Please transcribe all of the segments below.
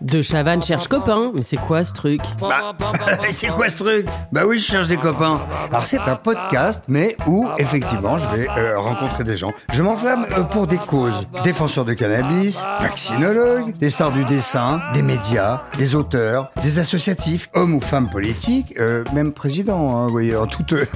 De Chavannes cherche copain, mais c'est quoi ce truc? Bah, c'est quoi ce truc? Bah oui, je cherche des copains. Alors c'est un podcast, mais où effectivement je vais euh, rencontrer des gens. Je m'enflamme euh, pour des causes. Défenseurs de cannabis, vaccinologues, des stars du dessin, des médias, des auteurs, des associatifs, hommes ou femmes politiques, euh, même présidents, hein, vous voyez, en toute, euh,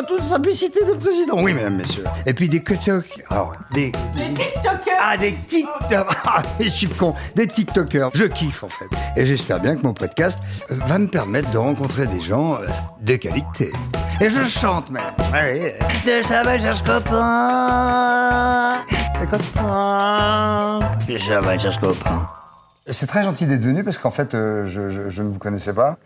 en toute simplicité de président. Oui, mesdames, messieurs. Et puis des TikTok, alors des des TikTokers. Ah des TikTokers. Ah, je suis con. Des TikTokers. Je kiffe en fait. Et j'espère bien que mon podcast euh, va me permettre de rencontrer des gens euh, de qualité. Et je chante même. Ouais, de Chaval cherche copain. Des copains. De cherche copain. C'est très gentil d'être venu parce qu'en fait, euh, je, je- je ne vous connaissais pas.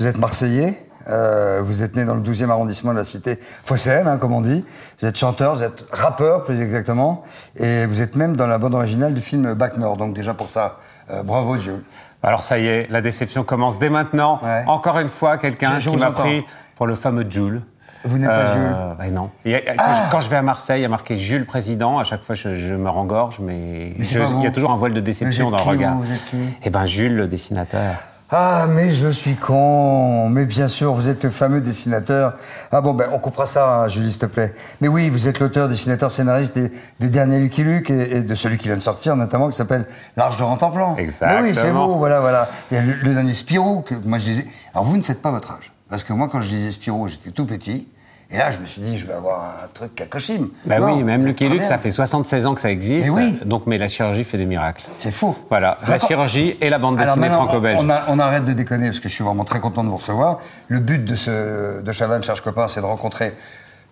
Vous êtes Marseillais? Euh, vous êtes né dans le 12e arrondissement de la cité phocéenne, hein, comme on dit. Vous êtes chanteur, vous êtes rappeur, plus exactement. Et vous êtes même dans la bande originale du film Bac Nord. Donc déjà pour ça, euh, bravo Dieu. Alors ça y est, la déception commence dès maintenant. Ouais. Encore une fois, quelqu'un qui m'a pris pour le fameux Jules. Vous n'êtes pas Jules Ah ouais, non. Il y a- quand, je, quand je vais à Marseille, il y a marqué Jules Président. À chaque fois, je, je me rengorge, mais, je- il y a toujours un voile de déception dans le regard. vous Vous êtes qui? Eh ben, Jules, le dessinateur. Ah, mais je suis con. Mais bien sûr, vous êtes le fameux dessinateur. Ah bon, ben, on coupera ça, hein, Julie, s'il te plaît. Mais oui, vous êtes l'auteur, dessinateur, scénariste des, des derniers Lucky Luke et, et de celui qui vient de sortir, notamment, qui s'appelle L'Arche de Rentemplant. Exactement. Mais oui, c'est vous, voilà, voilà. Il y a le, le dernier Spirou, que moi je lisais. Alors, vous ne faites pas votre âge. Parce que moi, quand je lisais Spirou, j'étais tout petit. Et là, je me suis dit, je vais avoir un truc Kakoshim. Bah Non, oui, même Lucky Luke, ça fait 76 ans que ça existe. Mais oui. Donc, mais la chirurgie fait des miracles. C'est faux. Voilà, la chirurgie et la bande dessinée franco-belge. On, arrête de déconner parce que je suis vraiment très content de vous recevoir. Le but de ce de Chavannes cherche copain, c'est de rencontrer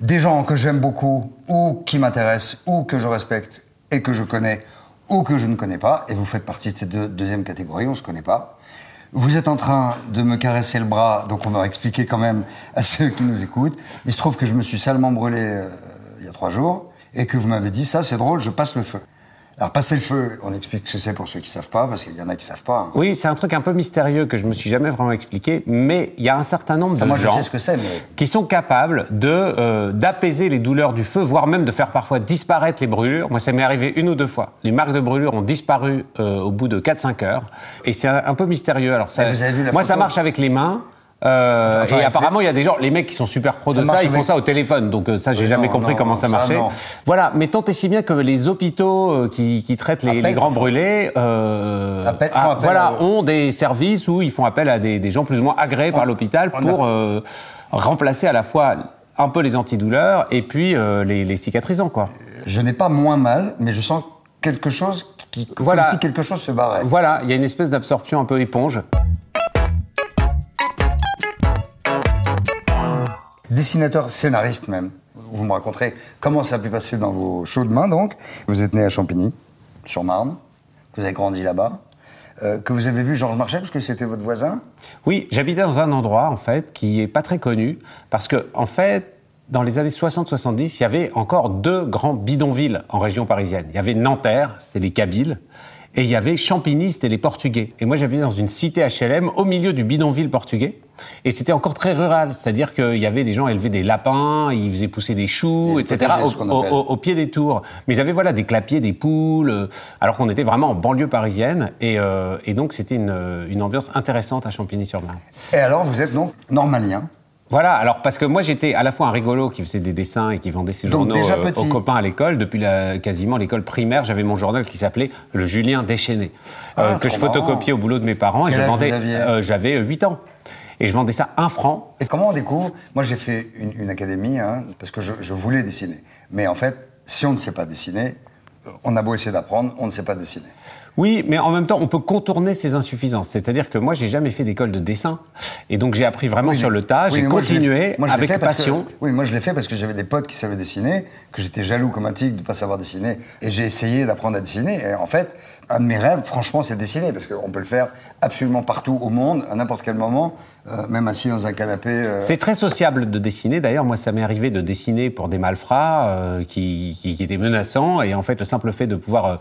des gens que j'aime beaucoup ou qui m'intéressent ou que je respecte et que je connais ou que je ne connais pas. Et vous faites partie de cette deux- deuxième catégorie, on se connaît pas. Vous êtes en train de me caresser le bras, donc on va expliquer quand même à ceux qui nous écoutent. Il se trouve que je me suis salement brûlé euh, il y a trois jours et que vous m'avez dit ça, c'est drôle, je passe le feu. Alors passer le feu, on explique ce que c'est pour ceux qui savent pas, parce qu'il y en a qui savent pas. hein. Oui, c'est un truc un peu mystérieux que je me suis jamais vraiment expliqué, mais il y a un certain nombre Ça, de moi, je gens sais ce que c'est, mais- qui sont capables de euh, d'apaiser les douleurs du feu, voire même de faire parfois disparaître les brûlures. Moi, ça m'est arrivé une ou deux fois. Les marques de brûlures ont disparu euh, au bout de 4-5 heures, et c'est un, un peu mystérieux. Alors, ça, vous avez vu la moi, ça marche avec les mains. Euh, Enfin, et apparemment, il y a des gens, les mecs qui sont super pros de ça, ils font ça au téléphone. Donc euh, ça, j'ai Oui, jamais non, compris non, comment ça marchait. Voilà, mais tant et si bien que les hôpitaux euh, qui, qui traitent les, grands brûlés, euh, ah, appel voilà, ont des services où ils font appel à des, des gens plus ou moins agréés par l'hôpital pour a- remplacer à la fois un peu les antidouleurs et puis les, les cicatrisants, quoi. Je n'ai pas moins mal, mais je sens quelque chose qui, Voilà. comme si quelque chose se barrait. Voilà, il y a une espèce d'absorption un peu éponge. Dessinateur, scénariste même. Vous me raconterez comment ça a pu passer dans vos chaudes mains, donc. Vous êtes né à Champigny, sur Marne. Vous avez grandi là-bas. Euh, que vous avez vu Georges Marchais, parce que c'était votre voisin. Oui, j'habitais dans un endroit, en fait, qui est pas très connu, parce que, en fait, dans les années 60-70, il y avait encore deux grands bidonvilles en région parisienne. Il y avait Nanterre, c'était les Kabyles, et il y avait Champigny, c'était les Portugais. Et moi, j'habitais dans une cité HLM au milieu du bidonville portugais. Et c'était encore très rural, c'est-à-dire qu'il y avait des gens élevaient des lapins, ils faisaient pousser des choux, Des etc. au, pied des tours. Mais ils avaient voilà des clapiers, des poules, euh, alors qu'on était vraiment en banlieue parisienne. Et, euh, et donc c'était une, une ambiance intéressante à Champigny-sur-Marne. Et alors, vous êtes donc normalien. Voilà, alors parce que moi j'étais à la fois un rigolo qui faisait des dessins et qui vendait ses Donc, journaux euh, aux copains à l'école. Depuis la- quasiment l'école primaire, j'avais mon journal qui s'appelait Le Julien déchaîné, euh, Ah, que je photocopiais au boulot de mes parents. et je vendais, euh, J'avais 8 ans. Et je vendais ça un franc. Et comment on découvre? Moi, j'ai fait une, une académie, hein, parce que je, je voulais dessiner. Mais en fait, si on ne sait pas dessiner, on a beau essayer d'apprendre, on ne sait pas dessiner. Oui, mais en même temps, on peut contourner ces insuffisances. C'est-à-dire que moi, j'ai jamais fait d'école de dessin, et donc j'ai appris vraiment Oui, sur le tas. oui, j'ai moi, continué moi, avec que- passion. oui, moi je l'ai fait parce que j'avais des potes qui savaient dessiner, que j'étais jaloux comme un tigre de ne pas savoir dessiner. Et j'ai essayé d'apprendre à dessiner. Et en fait, un de mes rêves, franchement, c'est de dessiner. Parce qu'on peut le faire absolument partout au monde, à n'importe quel moment, euh, même assis dans un canapé. euh, C'est très sociable de dessiner. D'ailleurs, moi, ça m'est arrivé de dessiner pour des malfrats euh, qui, qui, qui étaient menaçants. Et en fait, le simple fait de pouvoir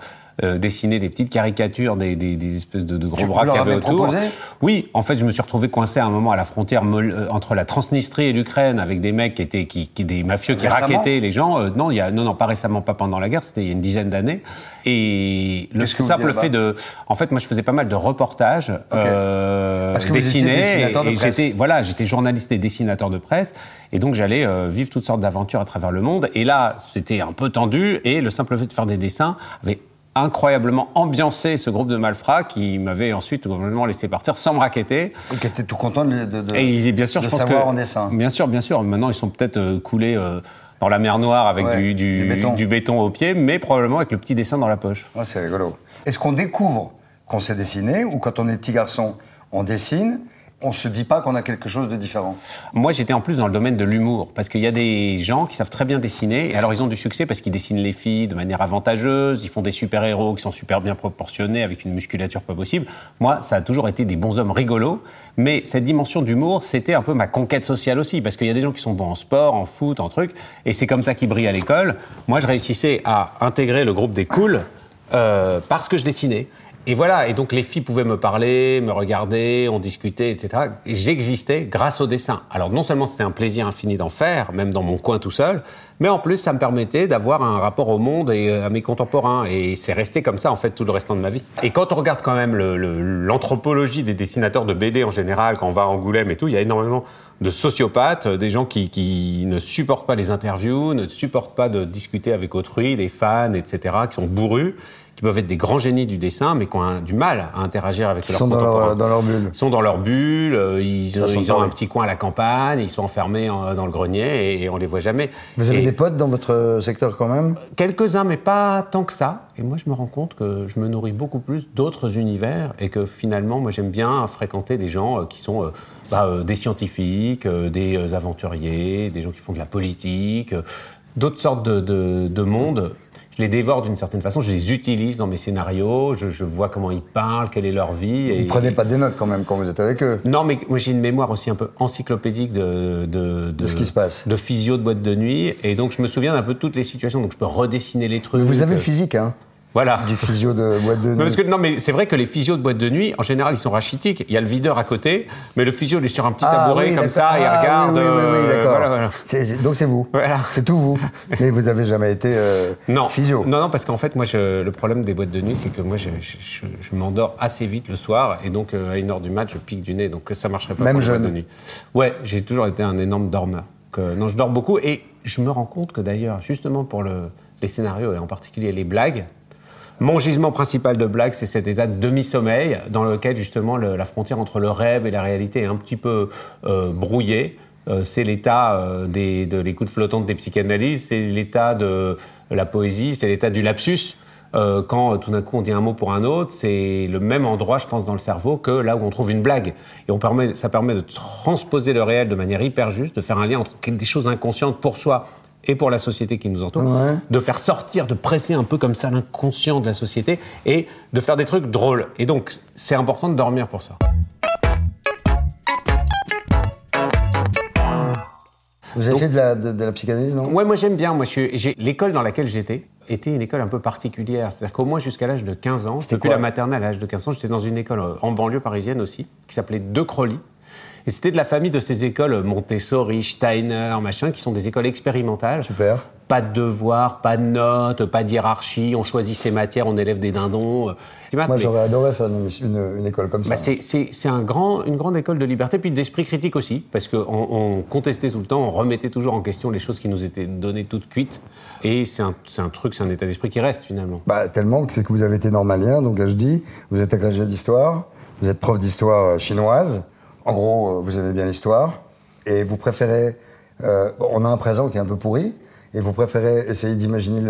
dessiner des petites caricatures, des, des, des espèces de, de gros Tu- bras qu'il y avait autour. Oui, en fait, je me suis retrouvé coincé à un moment à la frontière entre la Transnistrie et l'Ukraine avec des mecs qui étaient qui, qui- des mafieux qui Récemment? raquettaient les gens. Non, il y a non non pas récemment, pas pendant la guerre. C'était il y a une dizaine d'années. Et le que simple fait de, en fait, moi, je faisais pas mal de reportages euh, Parce que dessinés et, et j'étais voilà, j'étais journaliste et dessinateur de presse, et donc j'allais euh, vivre toutes sortes d'aventures à travers le monde. Et là, c'était un peu tendu, et le simple fait de faire des dessins avait incroyablement ambiancé ce groupe de malfrats qui m'avait ensuite complètement laissé partir sans me raqueter. qui étaient tout contents de, de, de- Et ils, bien sûr, de je pense savoir que, en dessin. Bien sûr, bien sûr. Maintenant, ils sont peut-être euh, coulés euh, dans la mer Noire avec Ouais, du, du, du béton. du béton au pied, mais probablement avec le petit dessin dans la poche. Ouais, c'est rigolo. Est-ce qu'on découvre qu'on sait dessiner ou quand on est petit garçon, on dessine, on se dit pas qu'on a quelque chose de différent Moi, j'étais en plus dans le domaine de l'humour, parce qu'il y a des gens qui savent très bien dessiner, et alors ils ont du succès parce qu'ils dessinent les filles de manière avantageuse, ils font des super-héros qui sont super bien proportionnés, avec une musculature pas possible. Moi, ça a toujours été des bons hommes rigolos, mais cette dimension d'humour, c'était un peu ma conquête sociale aussi, parce qu'il y a des gens qui sont bons en sport, en foot, en trucs, et c'est comme ça qu'ils brillent à l'école. Moi, je réussissais à intégrer le groupe des cools euh, parce que je dessinais. Et voilà, et donc les filles pouvaient me parler, me regarder, on discutait, etc. Et j'existais grâce au dessin. Alors non seulement c'était un plaisir infini d'en faire, même dans mon coin tout seul, mais en plus ça me permettait d'avoir un rapport au monde et euh, à mes contemporains. Et c'est resté comme ça en fait tout le restant de ma vie. Et quand on regarde quand même l'anthropologie des dessinateurs de BD en général, quand on va à Angoulême et tout, il y a énormément de sociopathes, des gens qui, qui ne supportent pas les interviews, ne supportent pas de discuter avec autrui, des fans, etc., qui sont bourrus qui peuvent être des grands génies du dessin, mais qui ont un- du mal à interagir avec Ils leurs sont dans contemporains. leur, dans leur bulle. Ils sont dans leur bulle, euh, ils, ils sont ont un petit coin à la campagne, ils sont enfermés en- dans le grenier et, et on les voit jamais. Vous avez Et des potes dans votre secteur quand même? Quelques-uns, mais pas tant que ça. Et moi, je me rends compte que je me nourris beaucoup plus d'autres univers et que finalement, moi, j'aime bien fréquenter des gens euh, qui sont euh, bah, euh, des scientifiques, euh, des euh, aventuriers, des gens qui font de la politique, euh, d'autres sortes de, de, de mondes. Je les dévore d'une certaine façon, je les utilise dans mes scénarios, je, je vois comment ils parlent, quelle est leur vie. Vous et- ne prenez pas des notes quand même quand vous êtes avec eux non, mais moi j'ai une mémoire aussi un peu encyclopédique de, de, De ce qui se passe. De physio de boîte de nuit. Et donc je me souviens d'un peu de toutes les situations. Donc je peux redessiner les trucs. Mais vous avez le physique, hein Voilà. Du physio de boîte de nuit. Parce que, non, mais c'est vrai que les physios de boîte de nuit, en général, ils sont rachitiques. Il y a le videur à côté, mais le physio, il est sur un petit Ah, tabouret oui, comme ça, Ah, regarde. oui, oui, oui, euh, d'accord. voilà, voilà. Donc c'est vous. Voilà. C'est tout vous. Mais vous avez jamais été euh, Non. physio. Non, non, parce qu'en fait, moi, je- le problème des boîtes de nuit, c'est que moi, je, je- je- je m'endors assez vite le soir, et donc euh, à une heure du mat, je pique du nez, donc ça marcherait pas Même jeune. de nuit. Ouais, j'ai toujours été un énorme dormeur. Que, non, je dors beaucoup, et je me rends compte que d'ailleurs, justement pour le- les scénarios, et en particulier les blagues, mon gisement principal de blagues, c'est cet état de demi-sommeil dans lequel justement la frontière entre le rêve et la réalité est un petit peu euh, brouillée. Euh, c'est l'état euh, de l'écoute flottante des psychanalyses, c'est l'état de la poésie, c'est l'état du lapsus. Quand tout d'un coup on dit un mot pour un autre, c'est le même endroit, je pense, dans le cerveau que là où on trouve une blague. Et on permet, ça permet de transposer le réel de manière hyper juste, de faire un lien entre des choses inconscientes pour soi et pour la société qui nous entoure, Ouais. de faire sortir, de presser un peu comme ça l'inconscient de la société et de faire des trucs drôles. Et donc, c'est important de dormir pour ça. Vous avez fait de la, de, de la psychanalyse, non? Ouais, moi j'aime bien. Moi, j'ai l'école dans laquelle j'étais était une école un peu particulière. C'est-à-dire qu'au moins jusqu'à l'âge de 15 ans, depuis la maternelle à l'âge de 15 ans, j'étais dans une école en banlieue parisienne aussi, qui s'appelait De Crolly. Et c'était de la famille de ces écoles Montessori, Steiner, machin, qui sont des écoles expérimentales. Super. Pas de devoirs, pas de notes, pas de hiérarchie, on choisit ses matières, on élève des dindons. Moi, mais- j'aurais adoré faire une, une- une école comme ça. bah, c'est c'est- c'est un grand, une grande école de liberté, puis d'esprit critique aussi, parce qu'on on contestait tout le temps, on remettait toujours en question les choses qui nous étaient données toutes cuites. Et c'est un, c'est un truc, c'est un état d'esprit qui reste finalement. Bah, tellement que c'est que vous avez été normalien, donc je dis, vous êtes agrégé d'histoire, vous êtes prof d'histoire euh, chinoise. En gros, euh, vous aimez bien l'histoire et vous préférez. euh, on a un présent qui est un peu pourri Et vous préférez essayer d'imaginer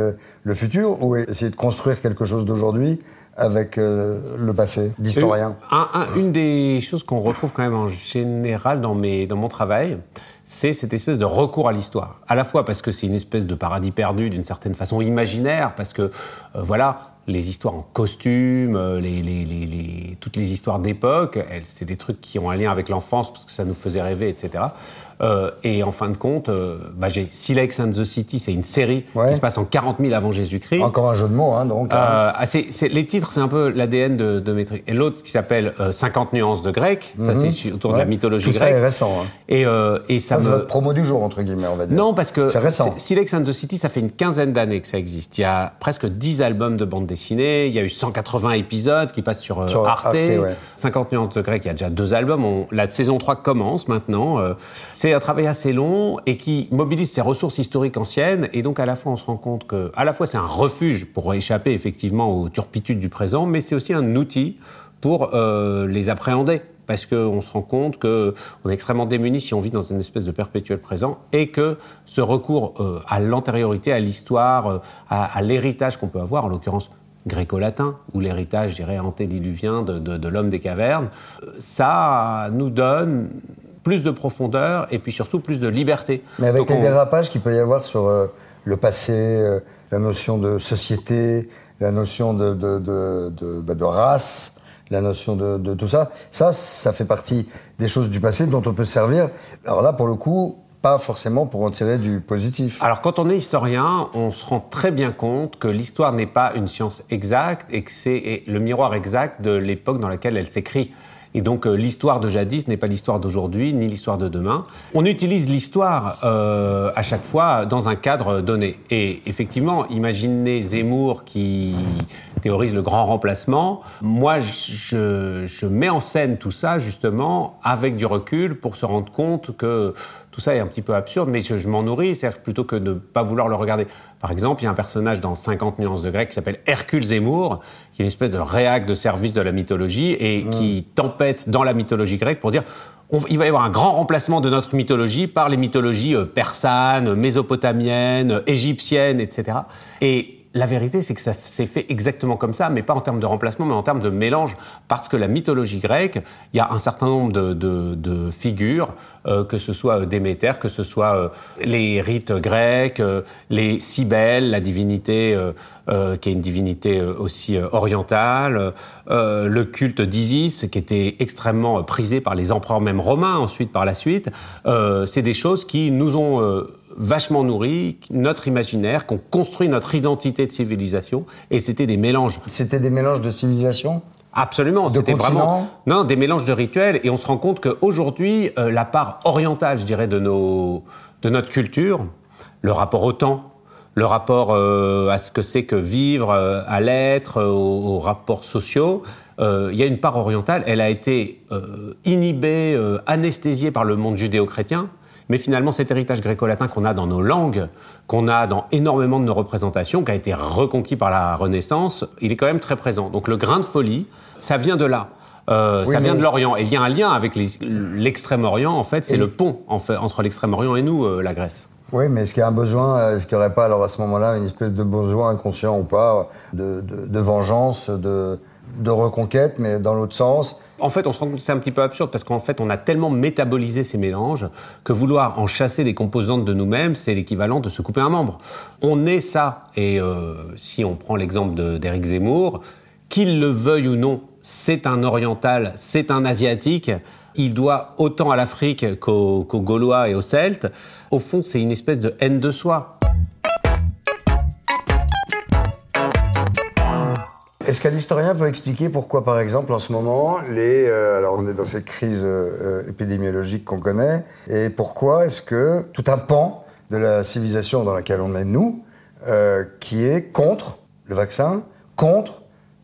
le, futur ou essayer de construire quelque chose d'aujourd'hui avec euh, le passé d'historien? Un- un- une des choses qu'on retrouve quand même en général dans, mes, dans mon travail, c'est cette espèce de recours à l'histoire. À la fois parce que c'est une espèce de paradis perdu d'une certaine façon imaginaire, parce que, euh, voilà, les histoires en costume, euh, les, les- les- les- toutes les histoires d'époque, elles, c'est des trucs qui ont un lien avec l'enfance, parce que ça nous faisait rêver, etc. Euh, et en fin de compte, euh, bah, j'ai Silex and the City, c'est une série Ouais. qui se passe en 40 000 avant Jésus-Christ. Encore un jeu de mots, hein, donc. hein. Ah, c'est- c'est- les titres, c'est un peu l'ADN de, de mes trucs. Et l'autre qui s'appelle euh, 50 nuances de grec, ça c'est su- autour de la Mhm. Mythologie Tout ça grecque. est récent. hein. Et, et ça, Ça, c'est me... votre promo du jour, entre guillemets, on va dire. Non, parce que C'est récent. Silex and the City, ça fait une quinzaine d'années que ça existe. Il y a presque 10 albums de bande dessinée, il y a eu 180 épisodes qui passent sur, euh, Sur Arte. Arte, ouais. 50 nuances de grec, il y a déjà deux albums. On- la saison 3 commence maintenant. Euh, c'est un travail assez long et qui mobilise ses ressources historiques anciennes. Et donc, à la fois, on se rend compte que, à la fois, c'est un refuge pour échapper effectivement aux turpitudes du présent, mais c'est aussi un outil pour euh, les appréhender. Parce qu'on se rend compte qu'on est extrêmement démunis si on vit dans une espèce de perpétuel présent et que ce recours euh, à l'antériorité, à l'histoire, euh, à, à l'héritage qu'on peut avoir, en l'occurrence gréco-latin, ou l'héritage, je dirais, antédiluvien de, de- de l'homme des cavernes, euh, ça nous donne plus de profondeur et puis surtout plus de liberté. Mais avec Donc les on- dérapages qu'il peut y avoir sur euh, le passé, la notion de société, la notion de, de, de, de- bah, de race, la notion de, tout ça, ça, ça fait partie des choses du passé dont on peut se servir. Alors là, pour le coup, pas forcément pour en tirer du positif. Alors quand on est historien, on se rend très bien compte que l'histoire n'est pas une science exacte et que c'est le miroir exact de l'époque dans laquelle elle s'écrit. Et donc euh, l'histoire de jadis n'est pas l'histoire d'aujourd'hui ni l'histoire de demain. On utilise l'histoire euh, à chaque fois dans un cadre donné. Et effectivement, imaginez Zemmour qui théorise le grand remplacement. Moi, je, je mets en scène tout ça justement avec du recul pour se rendre compte que tout ça est un petit peu absurde, mais je, je m'en nourris, c'est-à-dire plutôt que de ne pas vouloir le regarder. Par exemple, il y a un personnage dans 50 nuances de grec qui s'appelle Hercule Zemmour, qui est une espèce de réac de service de la mythologie et qui tempête dans la mythologie grecque pour dire on- il va y avoir un grand remplacement de notre mythologie par les mythologies euh, persanes, mésopotamiennes, égyptiennes, etc. Et la vérité, c'est que ça s'est fait exactement comme ça, mais pas en termes de remplacement, mais en termes de mélange. Parce que la mythologie grecque, il y a un certain nombre de, figures, euh, que ce soit euh, Déméter, que ce soit euh, les rites grecs, les Cybèles, la divinité qui est une divinité aussi orientale, le culte d'Isis, qui était extrêmement prisé par les empereurs même romains ensuite par la suite. C'est des choses qui nous ont vachement nourri notre imaginaire, qu'on construit notre identité de civilisation, et c'était des mélanges. C'était des mélanges de civilisations Absolument, c'était vraiment non des mélanges de rituels, et on se rend compte qu'aujourd'hui, euh, la part orientale, je dirais, de nos de notre culture, le rapport au temps, le rapport euh, à ce que c'est que vivre, euh, à l'être, aux, aux rapports sociaux. Il y a une part orientale, elle a été inhibée, anesthésiée par le monde judéo-chrétien. Mais finalement, cet héritage gréco-latin qu'on a dans nos langues, qu'on a dans énormément de nos représentations, qui a été reconquis par la Renaissance, il est quand même très présent. Donc le grain de folie, ça vient de là. Euh, Oui, ça vient mais- de l'Orient. Et il y a un lien avec l'extrême-orient, en fait, c'est Et- le pont en fait, entre l'extrême-orient et nous, euh, la Grèce. Oui, mais est-ce qu'il y a un besoin, est-ce qu'il n'y aurait pas alors à ce moment-là une espèce de besoin inconscient ou pas de, de- de vengeance, de, de reconquête, mais dans l'autre sens En fait, on se rend compte que c'est un petit peu absurde parce qu'en fait, on a tellement métabolisé ces mélanges que vouloir en chasser des composantes de nous-mêmes, c'est l'équivalent de se couper un membre. On est ça. Et euh, si on prend l'exemple d'Éric Zemmour, qu'il le veuille ou non, c'est un oriental, c'est un asiatique. Il doit autant à l'Afrique qu'aux Gaulois et aux Celtes. Au fond, c'est une espèce de haine de soi. Est-ce qu'un historien peut expliquer pourquoi, par exemple, en ce moment, les, euh, alors on est dans cette crise euh, épidémiologique qu'on connaît, et pourquoi est-ce que tout un pan de la civilisation dans laquelle on est nous, euh, qui est contre le vaccin, contre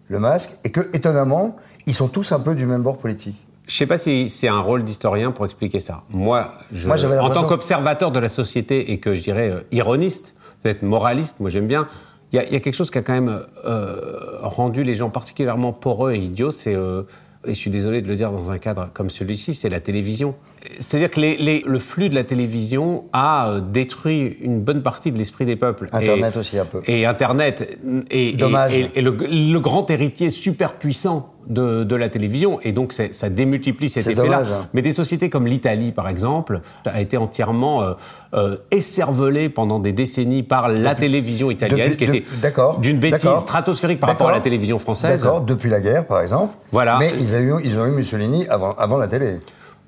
le masque, et que étonnamment, ils sont tous un peu du même bord politique? Je sais pas si c'est un rôle d'historien pour expliquer ça. Moi, je, Moi, en tant qu'observateur de la société et que je dirais ironiste, peut-être moraliste, moi j'aime bien. Il y, a- quelque chose qui a quand même euh, rendu les gens particulièrement poreux et idiots, c'est, euh, et je suis désolé de le dire dans un cadre comme celui-ci, c'est la télévision. C'est-à-dire que les- les- le flux de la télévision a euh, détruit une bonne partie de l'esprit des peuples. Internet Et- aussi, un peu. Et Internet. Et, Dommage. Et, et le, le grand héritier super puissant de, de la télévision. Et donc, ça démultiplie cet effet-là. hein. Mais des sociétés comme l'Italie, par exemple, a été entièrement euh, euh, écervelée pendant des décennies par la télévision italienne, depuis- qui était d'une bêtise stratosphérique par rapport à la télévision française. D'accord, depuis la guerre, par exemple. Voilà. Mais ils, ont eu, ils ont eu Mussolini avant, avant la télé.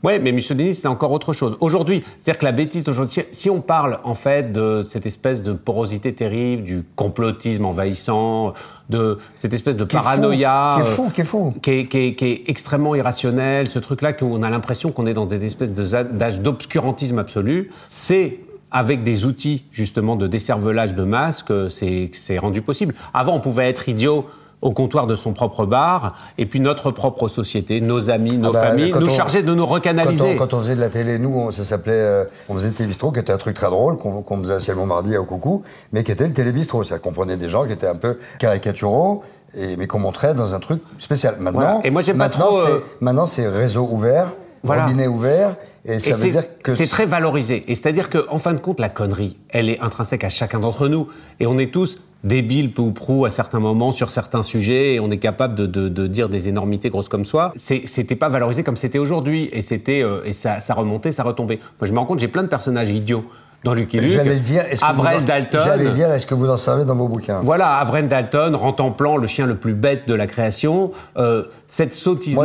Ouais, mais Mussolini, c'était encore autre chose. Aujourd'hui, c'est-à-dire que la bêtise d'aujourd'hui, si, on parle en fait de cette espèce de porosité terrible, du complotisme envahissant, de cette espèce de paranoïa, qui est euh, fou, qui est fou. qui est, qui est- qui est extrêmement irrationnel, ce truc-là qu'on a l'impression qu'on est dans des espèces d'âge d'obscurantisme absolu, c'est avec des outils justement de décervelage de masse c'est que c'est rendu possible. Avant, on pouvait être idiot au comptoir de son propre bar, et puis notre propre société, nos amis, nos Ah bah, familles, nous on- chargeaient de nous Quand recanaliser. on, quand on faisait de la télé, nous, on- ça s'appelait, euh, on faisait Télébistrot, qui était un truc très drôle, qu'on qu'on faisait à Ciel Montmardi au Coucou, mais qui était le Télébistrot. Ça comprenait des gens qui étaient un peu caricaturaux, et, mais qu'on montrait dans un truc spécial. Maintenant, Voilà. Et moi, j'aime pas maintenant, trop, euh, c'est- Maintenant, c'est réseau ouvert, Voilà. robinet ouvert, et ça Et veut dire que c'est très valorisé. Et c'est-à-dire qu'en fin de compte, la connerie, elle est intrinsèque à chacun d'entre nous. Et on est tous débiles, peu ou prou, à certains moments, sur certains sujets, et on est capable de, de- dire des énormités grosses comme soi. C'était pas valorisé comme c'était aujourd'hui. Et c'était euh, et ça, ça remontait, ça retombait. Moi, je me rends compte, j'ai plein de personnages idiots dans Lucky Luke. J'allais le dire, est-ce que vous Avril en- Dalton. J'allais dire, est-ce que vous en savez dans vos bouquins Voilà, Avril Dalton, Rentemplant, le chien le plus bête de la création. Euh, cette sottise-là.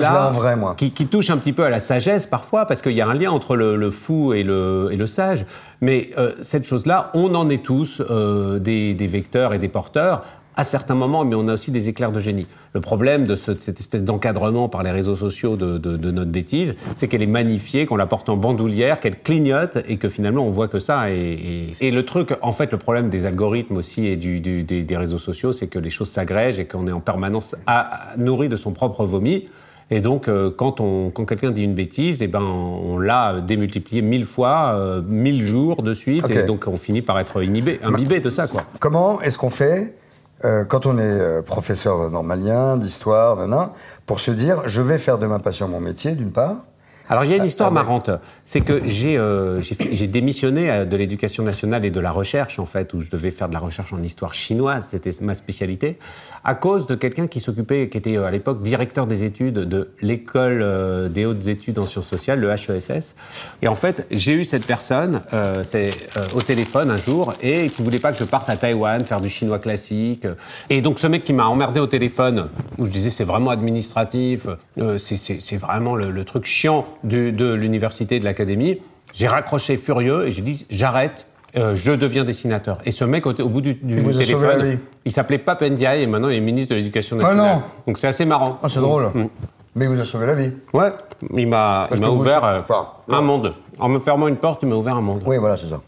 Qui, qui touche un petit peu à la sagesse parfois, parce qu'il y a un lien entre le, le fou et le, et le sage. Mais euh, cette chose-là, on en est tous euh, des, des vecteurs et des porteurs à certains moments, mais on a aussi des éclairs de génie. Le problème de ce- cette espèce d'encadrement par les réseaux sociaux de, de- de notre bêtise, c'est qu'elle est magnifiée, qu'on la porte en bandoulière, qu'elle clignote et que finalement on voit que ça. Et, et- et le truc, en fait, le problème des algorithmes aussi et du- du- des, des réseaux sociaux, c'est que les choses s'agrègent et qu'on est en permanence à- à- nourri de son propre vomi. Et donc, euh, quand, on- quand quelqu'un dit une bêtise, eh ben, on l'a démultiplié mille fois, euh, mille jours de suite, et donc on finit par être inhibé, imbibé de ça, quoi. Comment est-ce qu'on fait euh, quand on est euh, professeur normalien, d'histoire, pour se dire je vais faire de ma passion mon métier, d'une part Alors il y a une histoire avec- marrante, c'est que j'ai euh, démissionné euh, de l'éducation nationale et de la recherche en fait, où je devais faire de la recherche en histoire chinoise, c'était ma spécialité, à cause de quelqu'un qui s'occupait, qui était euh, à l'époque directeur des études de l'école euh, des hautes études en sciences sociales, le HESS. Et en fait, j'ai eu cette personne euh, c'est, euh, au téléphone un jour et qui voulait pas que je parte à Taïwan faire du chinois classique. Et donc ce mec qui m'a emmerdé au téléphone, où je disais c'est vraiment administratif, euh, c'est- c'est c'est vraiment le, le truc chiant du- de l'université, de l'académie. J'ai raccroché furieux et j'ai dit j'arrête. euh, je deviens dessinateur. Et ce mec, au, au bout du, du Il vous a sauvé la téléphone, vie. il s'appelait Pape Ndiaye et maintenant il est ministre de l'Éducation Ah nationale. non. Donc c'est assez marrant. Ah, c'est drôle. Mm. Mais il vous a sauvé la vie. Ouais, il m'a vous- ouvert euh, enfin, un monde. En me fermant une porte, il m'a ouvert un monde. Oui, voilà, c'est ça.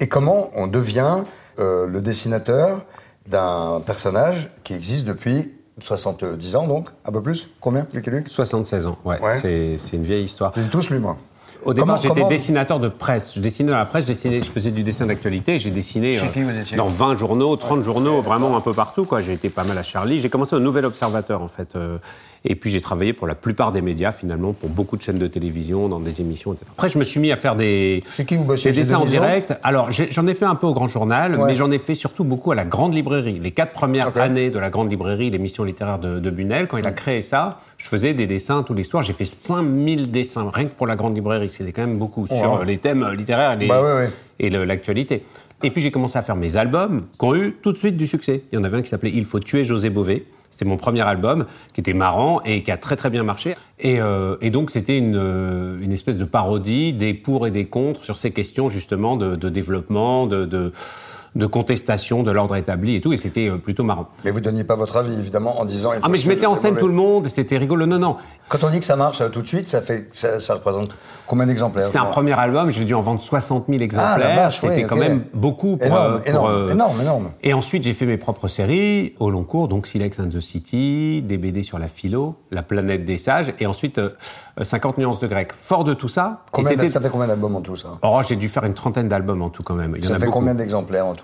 Et comment on devient euh, le dessinateur d'un personnage qui existe depuis 70 ans, donc, un peu plus Combien, Lucky Luke 76 ans, ouais. Ouais. C'est une vieille histoire. J'ai tous lu, moi. Au départ, j'étais comment- dessinateur de presse. Je dessinais dans la presse, je, dessinais, je faisais du dessin d'actualité. J'ai dessiné euh, qui vous étiez dans 20 journaux, 30 journaux, vraiment un peu partout. J'ai été pas mal à Charlie. J'ai commencé au Nouvel Observateur, en fait. euh, et puis, j'ai travaillé pour la plupart des médias, finalement, pour beaucoup de chaînes de télévision, dans des émissions, etc. Après, je me suis mis à faire des, qui vous des dessins en direct. Alors, j'en ai fait un peu au Grand Journal, Ouais. mais j'en ai fait surtout beaucoup à la Grande Librairie. Les quatre premières années de la Grande Librairie, l'émission littéraire de, de Bunel, quand il a créé ça, je faisais des dessins tous les soirs. J'ai fait 5000 dessins, rien que pour la Grande Librairie. C'était quand même beaucoup sur les thèmes littéraires et les- Bah ouais, et l'actualité. Et puis j'ai commencé à faire mes albums qui ont eu tout de suite du succès. Il y en avait un qui s'appelait Il faut tuer José Bové. C'est mon premier album qui était marrant et qui a très très bien marché. Et, euh, donc c'était une, euh, une espèce de parodie des pour et des contre sur ces questions justement de, de développement, de, de contestation de l'ordre établi et tout. Et c'était euh, plutôt marrant. Mais vous donniez pas votre avis, évidemment, en disant... Ah mais je mettais en scène mauvais. tout le monde, c'était rigolo. Non, non. Quand on dit que ça marche euh, tout de suite, ça, fait, ça, ça représente combien d'exemplaires C'était un premier album, j'ai dû en vendre 60 000 exemplaires. Ah, la vache, C'était oui, quand même beaucoup pour. Énorme, euh, pour, énorme, euh, énorme, énorme. Et ensuite, j'ai fait mes propres séries au long cours, donc Silex and the City, des BD sur la philo, La planète des sages, et ensuite euh, 50 nuances de grec. Fort de tout ça. Combien, ça fait combien d'albums en tout, ça? Oh, j'ai dû faire une trentaine d'albums en tout quand même. Il y en Ça a fait beaucoup. combien d'exemplaires en tout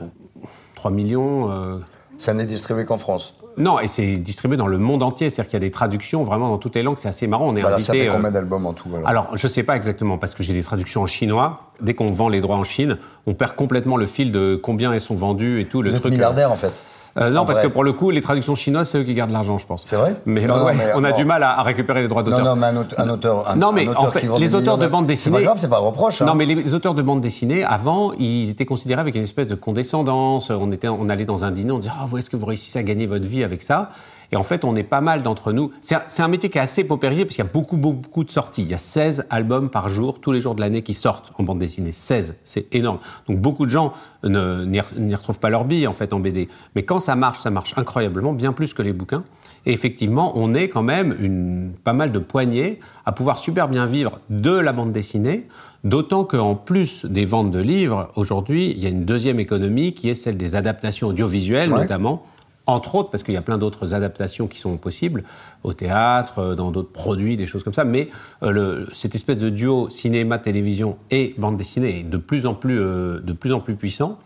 3 millions. euh, Ça n'est distribué qu'en France. Non, et c'est distribué dans le monde entier, c'est-à-dire qu'il y a des traductions vraiment dans toutes les langues, c'est assez marrant. On est Voilà, ça fait euh, combien d'albums en tout alors Alors, je sais pas exactement, parce que j'ai des traductions en chinois. Dès qu'on vend les droits en Chine, on perd complètement le fil de combien elles sont vendues et tout. Le Vous êtes truc, milliardaire en fait. Euh, non, En parce vrai. que pour le coup, les traductions chinoises, c'est eux qui gardent l'argent, je pense. C'est vrai Mais, Non, euh, non, ouais, mais, on a bon. du mal à, à récupérer les droits d'auteur. Non, non, mais un auteur, un auteur, un, Non, mais auteur en fait, les auteurs de bande C'est dessinée. pas grave, c'est pas un reproche. hein. Non, mais les auteurs de bande dessinée, avant, ils étaient considérés avec une espèce de condescendance. On, était, on allait dans un dîner, on disait Ah, vous, est-ce que vous réussissez à gagner votre vie avec ça? Et en fait, on est pas mal d'entre nous. C'est un, métier qui est assez paupérisé parce qu'il y a beaucoup, beaucoup, de sorties. Il y a 16 albums par jour, tous les jours de l'année, qui sortent en bande dessinée. 16, c'est énorme. Donc beaucoup de gens n'y re- n'y retrouvent pas leur bille, en fait, en BD. Mais quand ça marche, ça marche incroyablement, bien plus que les bouquins. Et effectivement, on est quand même une, pas mal de poignées à pouvoir super bien vivre de la bande dessinée, d'autant qu'en plus des ventes de livres, aujourd'hui, il y a une deuxième économie qui est celle des adaptations audiovisuelles, Ouais. notamment. Entre autres, parce qu'il y a plein d'autres adaptations qui sont possibles, au théâtre, euh, dans d'autres produits, des choses comme ça, mais euh, le- cette espèce de duo cinéma, télévision et bande dessinée est de plus en plus, euh, de plus, en plus puissant.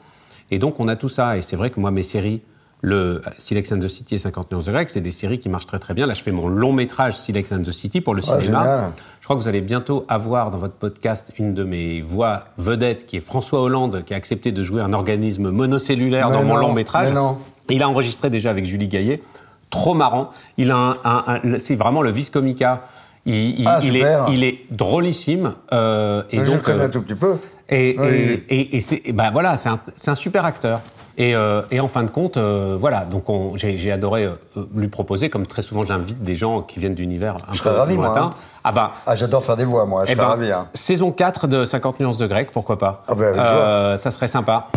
Et donc, on a tout ça. Et c'est vrai que moi, mes séries, le Silex and the City et 50 nuances de grec, c'est des séries qui marchent très très bien. Là, je fais mon long métrage Silex and the City pour le Ah, cinéma. génial. Je crois que vous allez bientôt avoir dans votre podcast une de mes voix vedettes, qui est François Hollande, qui a accepté de jouer un organisme monocellulaire Mais dans mon long métrage. mais non. Et il a enregistré déjà avec Julie Gaillet. Trop marrant. Il a un, un- un- c'est vraiment le vice comica. Il, il- Ah, il est, super. il est drôlissime. euh, et je donc, le connais euh, un tout petit peu. et, Oui. et, c'est, ben voilà, c'est un, super acteur. Et, euh, et en fin de compte, euh, voilà, donc on- j'ai, j'ai adoré euh, lui proposer, comme très souvent j'invite des gens qui viennent d'univers un Je peu serais ravi, moi, lointains. hein. Ah bah, Ah, j'adore faire des voix, moi. Je eh serais ben, ravi. hein. saison 4 de 50 nuances de grec, pourquoi pas Ah Euh, Ça serait sympa.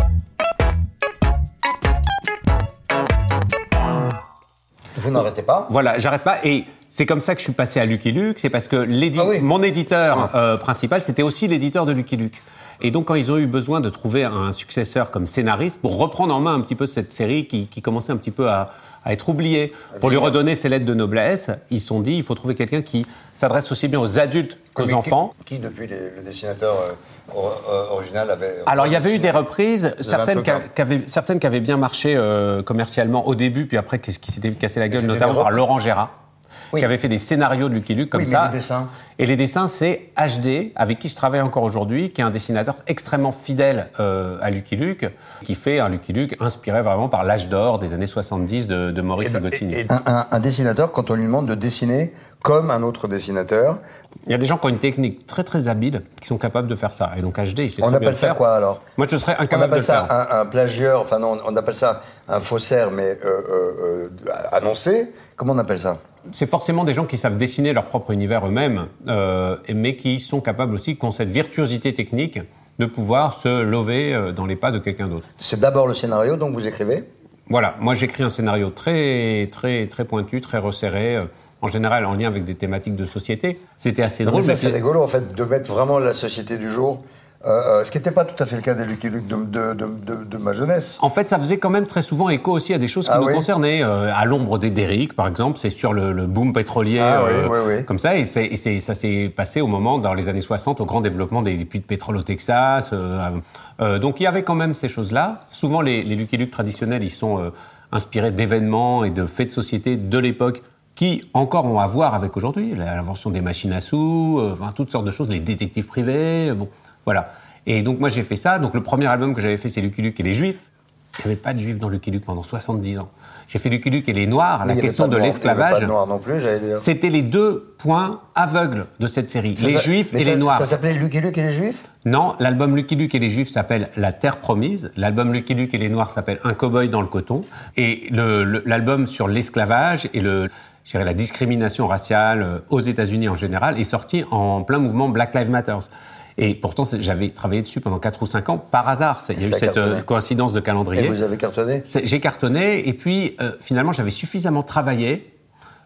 Vous n'arrêtez pas Voilà, j'arrête pas. Et c'est comme ça que je suis passé à Lucky Luke. C'est parce que l'édi- Ah oui. mon éditeur euh, principal, c'était aussi l'éditeur de Lucky Luke. Et donc, quand ils ont eu besoin de trouver un successeur comme scénariste pour reprendre en main un petit peu cette série qui, qui commençait un petit peu à, à être oubliée, pour lui redonner ses lettres de noblesse, ils se sont dit il faut trouver quelqu'un qui s'adresse aussi bien aux adultes qu'aux Mais enfants. Qui, depuis les- le dessinateur euh, euh, original avait. Alors, il y avait eu des reprises, certaines qui, avaient, certaines qui avaient bien marché euh, commercialement au début, puis après qui, qui s'étaient cassé la gueule, notamment par. Laurent Gérard, Oui. qui avait fait des scénarios de Lucky Luke comme Oui, mais ça. les dessins Et les dessins, c'est HD, avec qui je travaille encore aujourd'hui, qui est un dessinateur extrêmement fidèle euh, à Lucky Luke, qui fait un Lucky Luke inspiré vraiment par l'âge d'or des années 70 de, de Maurice et un, un- un dessinateur, quand on lui demande de dessiner comme un autre dessinateur, Il y a des gens qui ont une technique très très habile, qui sont capables de faire ça. Et donc HD, il on appelle le ça faire. quoi alors Moi, je serais On incapable de appelle le ça faire. un, un plagieur, enfin non, on appelle ça un faussaire, mais euh, euh, euh, annoncé. Comment on appelle ça? C'est forcément des gens qui savent dessiner leur propre univers eux-mêmes, euh, mais qui sont capables aussi, qui ont cette virtuosité technique, de pouvoir se lever euh, dans les pas de quelqu'un d'autre. C'est d'abord le scénario, donc vous écrivez? Voilà, moi j'écris un scénario très, très, très pointu, très resserré, euh, en général en lien avec des thématiques de société. C'était assez mais drôle. ça, mais c'est c'est- rigolo, en fait, de mettre vraiment la société du jour. Euh, euh, ce qui n'était pas tout à fait le cas des Lucky Luke de, de, de, de- de ma jeunesse. En fait, ça faisait quand même très souvent écho aussi à des choses qui Ah nous oui concernaient. Euh, à l'ombre des Derrick, par exemple, c'est sur le, le boom pétrolier, Ah oui, euh, oui, oui. comme ça. Et, ça s'est passé au moment, dans les années 60, au grand développement des puits de pétrole au Texas. donc il y avait quand même ces choses-là. Souvent, les, les Lucky Luke traditionnels, ils sont inspirés d'événements et de faits de société de l'époque qui encore ont à voir avec aujourd'hui, l'invention des machines à sous, enfin, toutes sortes de choses, les détectives privés, bon, voilà. Et donc moi j'ai fait ça. Donc le premier album que j'avais fait, c'est Lucky Luke et les Juifs. Il n'y avait pas de Juifs dans Lucky Luke pendant 70 ans. J'ai fait Lucky Luke et les Noirs, Mais la question de l'esclavage. C'était les deux points aveugles de cette série, Ça les Juifs et ça- les Noirs. Ça s'appelait Lucky Luke et les Juifs? Non, l'album Lucky Luke et les Juifs s'appelle La Terre Promise. L'album Lucky Luke et les Noirs s'appelle Un cowboy dans le coton. Et le- le- l'album sur l'esclavage et le, la discrimination raciale euh, aux États-Unis en général est sorti en plein mouvement Black Lives Matter. Et pourtant, j'avais travaillé dessus pendant 4 ou 5 ans par hasard. Il y a eu cette euh, cartonné. coïncidence de calendrier. Et vous avez cartonné? J'ai cartonné et puis euh, finalement j'avais suffisamment travaillé,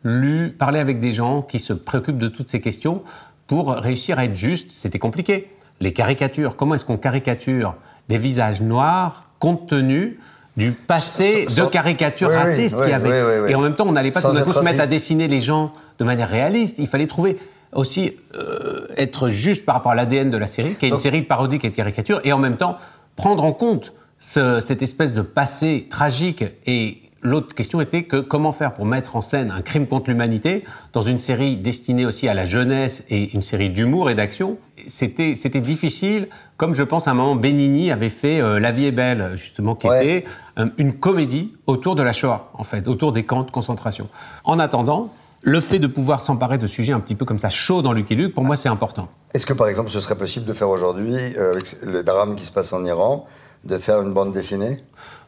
lu, parlé avec des gens qui se préoccupent de toutes ces questions pour réussir à être juste. C'était compliqué. Les caricatures, comment est-ce qu'on caricature des visages noirs compte tenu du passé Sans- de caricatures Oui, racistes oui, qu'il y avait. oui. Et en même temps, on n'allait pas Sans tout d'un coup se mettre à raciste. dessiner les gens de manière réaliste. Il fallait trouver aussi euh, être juste par rapport à l'ADN de la série, qui est une Donc- série parodique et de caricature, et en même temps prendre en compte ce- cette espèce de passé tragique et l'autre question était que comment faire pour mettre en scène un crime contre l'humanité dans une série destinée aussi à la jeunesse et une série d'humour et d'action? C'était c'était difficile, comme je pense à un moment Benigni avait fait euh, La vie est belle, justement, qui Ouais. était euh, une comédie autour de la Shoah, en fait, autour des camps de concentration. En attendant, le fait de pouvoir s'emparer de sujets un petit peu comme ça chauds dans Lucky Luke, pour moi, c'est important. Est-ce que par exemple ce serait possible de faire aujourd'hui, euh, avec le drame qui se passe en Iran, de faire une bande dessinée?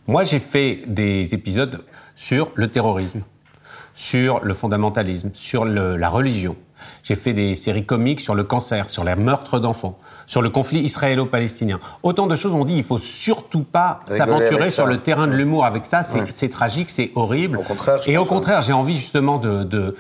Moi, j'ai fait des épisodes sur le terrorisme, sur le fondamentalisme, sur le- la religion. J'ai fait des séries comiques sur le cancer, sur les meurtres d'enfants, sur le conflit israélo-palestinien. Autant de choses, on dit, il faut surtout pas s'aventurer sur le terrain de l'humour avec ça. C'est Ouais. tragique, c'est horrible. Au contraire, je Et au contraire, j'ai envie justement de, de,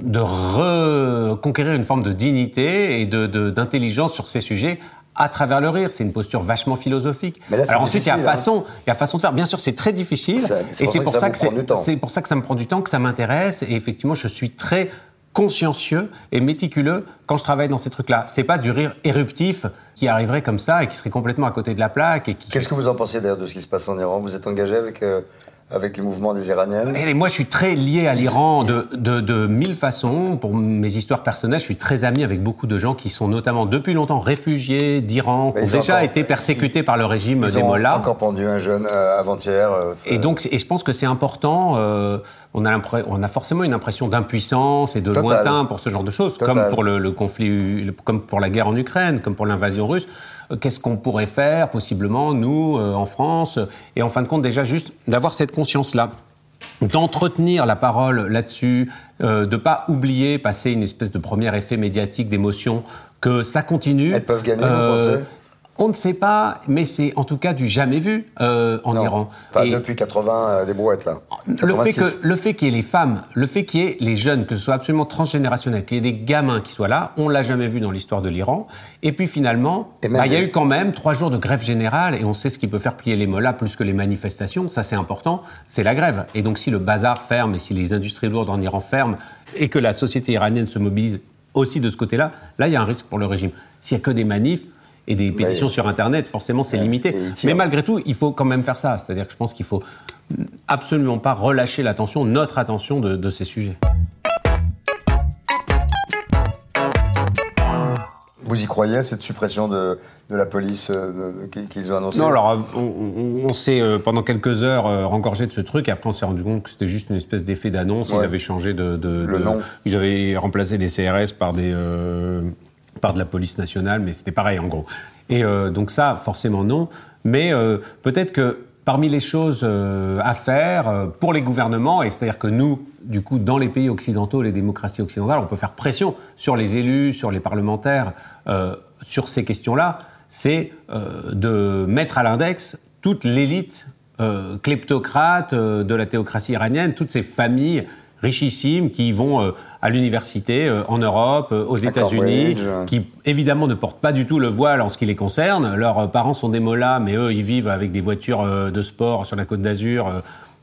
de reconquérir une forme de dignité et de- de- d'intelligence sur ces sujets à travers le rire. C'est une posture vachement philosophique. Mais là, c'est Alors ensuite, il y a hein. façon, il y a façon de faire. Bien sûr, c'est très difficile. C'est pour ça pour que ça que c'est pour ça que ça me prend du temps, que ça m'intéresse. Et effectivement, je suis très consciencieux et méticuleux quand je travaille dans ces trucs-là. C'est pas du rire éruptif qui arriverait comme ça et qui serait complètement à côté de la plaque et qui. Qu'est-ce que vous en pensez d'ailleurs de ce qui se passe en Iran? Vous êtes engagé avec, euh, avec les mouvements des Iraniennes Et moi, je suis très lié à l'Iran de, de, de mille façons. Pour mes histoires personnelles, je suis très ami avec beaucoup de gens qui sont notamment depuis longtemps réfugiés d'Iran, qui ont déjà encore- été persécutés par le régime Ils des ont mollahs. encore pendu un jeune euh, avant-hier. euh, Et donc, et je pense que c'est important. euh, on, a l'impre- on a forcément une impression d'impuissance et de Total. lointain pour ce genre de choses, Total. comme pour le, le conflit, comme pour la guerre en Ukraine, comme pour l'invasion russe. Euh, Qu'est-ce qu'on pourrait faire, possiblement, nous, euh, en France Et en fin de compte, déjà, juste d'avoir cette conscience-là d'entretenir la parole là-dessus, euh, de pas oublier, passer une espèce de premier effet médiatique d'émotion, que ça continue. Euh, Elles peuvent gagner, vous pensez? On ne sait pas, mais c'est en tout cas du jamais vu euh, en Non. Iran. Enfin, depuis 80, euh, des brouettes, là. le fait, 86. que, le fait qu'il y ait les femmes, le fait qu'il y ait les jeunes, que ce soit absolument transgénérationnel, qu'il y ait des gamins qui soient là, on l'a jamais vu dans l'histoire de l'Iran. Et puis finalement, bah, il y a eu quand même trois jours de grève générale et on sait ce qui peut faire plier les mollahs plus que les manifestations. Ça, c'est important. C'est la grève. Et donc, si le bazar ferme et si les industries lourdes en Iran ferment et que la société iranienne se mobilise aussi de ce côté-là, là, il y a un risque pour le régime. S'il y a que des manifs, et des pétitions sur Internet, forcément c'est limité. Mais malgré tout, il faut quand même faire ça. C'est-à-dire que je pense qu'il faut absolument pas relâcher l'attention, notre attention de, de ces sujets. Vous y croyez, cette suppression de, de la police euh, qu'ils- ont annoncée? Non, alors on, on- on s'est euh, pendant quelques heures euh, rengorgé de ce truc. Et après, on s'est rendu compte que c'était juste une espèce d'effet d'annonce. Ils avaient changé de, de- Le de- nom. Ils avaient remplacé les CRS par des euh, par de la police nationale, mais c'était pareil en gros. Et euh, donc ça, forcément non. Mais euh, peut-être que parmi les choses euh, à faire pour les gouvernements, et c'est-à-dire que nous, du coup, dans les pays occidentaux, les démocraties occidentales, on peut faire pression sur les élus, sur les parlementaires, sur ces questions-là, c'est de mettre à l'index toute l'élite kleptocrate de la théocratie iranienne, toutes ces familles richissimes qui vont euh, à l'université euh, en Europe, euh, aux États-Unis, qui évidemment ne portent pas du tout le voile en ce qui les concerne. Leurs parents sont des mollahs, mais eux, ils vivent avec des voitures de sport sur la Côte d'Azur.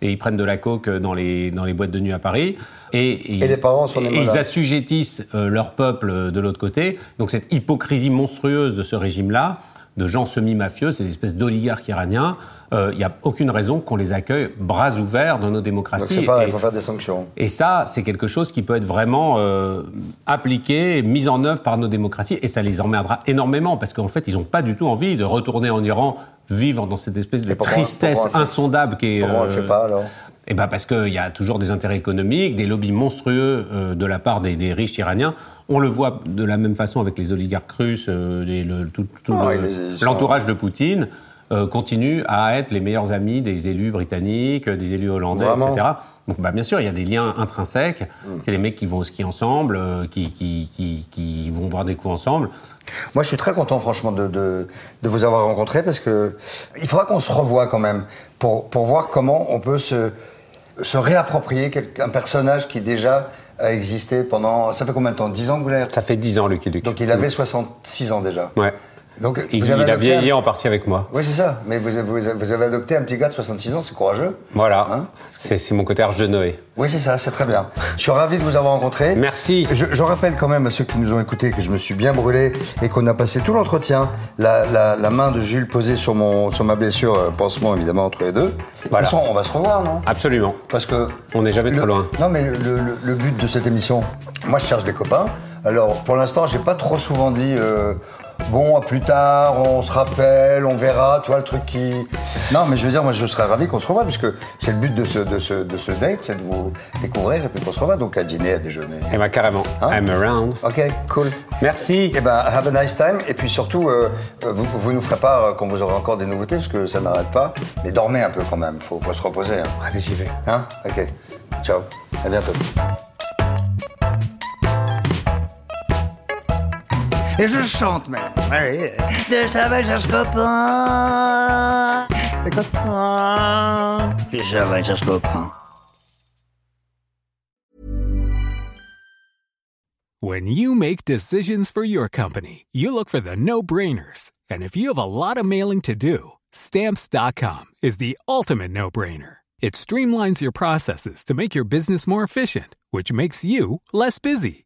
et ils prennent de la coke dans les, dans les boîtes de nuit à Paris. Et, Et les parents sont des et ils assujettissent leur peuple de l'autre côté. Donc cette hypocrisie monstrueuse de ce régime-là, de gens semi-mafieux, ces espèces d'oligarques iraniens, euh, il n'y a aucune raison qu'on les accueille bras ouverts dans nos Donc démocraties. c'est pareil, Et- il faut faire des sanctions. et ça, c'est quelque chose qui peut être vraiment euh, appliqué, mis en œuvre par nos démocraties, et ça les emmerdera énormément, parce qu'en fait, ils n'ont pas du tout envie de retourner en Iran, vivre dans cette espèce de pourquoi- tristesse pourquoi fait- insondable qui est... Pourquoi on le euh, fait pas alors? Eh ben parce qu'il y a toujours des intérêts économiques, des lobbies monstrueux euh, de la part des, des riches iraniens. On le voit de la même façon avec les oligarques russes, euh, les- le- tout, tout Ah, le- ils- ils sont- l'entourage de Poutine euh, continue à être les meilleurs amis des élus britanniques, des élus hollandais, Vraiment etc. Donc bah, bien sûr, il y a des liens intrinsèques. Hmm. C'est les mecs qui vont au ski ensemble, qui, qui, qui, qui vont boire des coups ensemble. Moi, je suis très content, franchement, de, de, de vous avoir rencontré parce que il faudra qu'on se revoie quand même pour, pour voir comment on peut se, se réapproprier un personnage qui déjà a existé pendant. Ça fait combien de temps? 10 ans que vous l'avez? Ça fait 10 ans, Lucky Luke. Donc il avait 66 ans déjà. Ouais. Donc, Il, vous avez il a un- vieilli en partie avec moi. Oui, c'est ça. Mais vous avez, vous avez- vous avez adopté un petit gars de 66 ans, c'est courageux. Voilà. Hein c'est mon côté Arche de Noé. Oui, c'est ça, c'est très bien. Je suis ravi de vous avoir rencontré. Merci. Je, je rappelle quand même à ceux qui nous ont écoutés que je me suis bien brûlé et qu'on a passé tout l'entretien, la, la- la main de Jules posée sur, mon, sur ma blessure, euh, pansement évidemment entre les deux. De toute Voilà. façon, on va se revoir, non? Absolument. Parce que. On n'est jamais le- trop loin. Non, mais le, le- le but de cette émission, moi je cherche des copains. Alors pour l'instant, j'ai pas trop souvent dit. euh, Bon, à plus tard, on se rappelle, on verra, tu vois, le truc qui... Non, mais je veux dire, moi, je serais ravi qu'on se revoie, puisque c'est le but de ce, de ce, de ce date, c'est de vous découvrir et puis qu'on se revoie, donc à dîner, à déjeuner. Et ben carrément. Hein I'm around. Ok, cool. Merci. Eh ben, have a nice time. Et puis surtout, euh, euh, vous, vous nous ferez pas quand vous aurez encore des nouveautés, parce que ça n'arrête pas. Mais dormez un peu quand même, faut, faut se reposer. Hein, Allez, j'y vais. Hein? Ok. Ciao. À bientôt. Et je chante même. Oui. De cherche copain. Des copains. De cherche copain. When you make decisions for your company, you look for the no-brainers. And if you have a lot of mailing to do, stamps.com is the ultimate no-brainer. It streamlines your processes to make your business more efficient, which makes you less busy.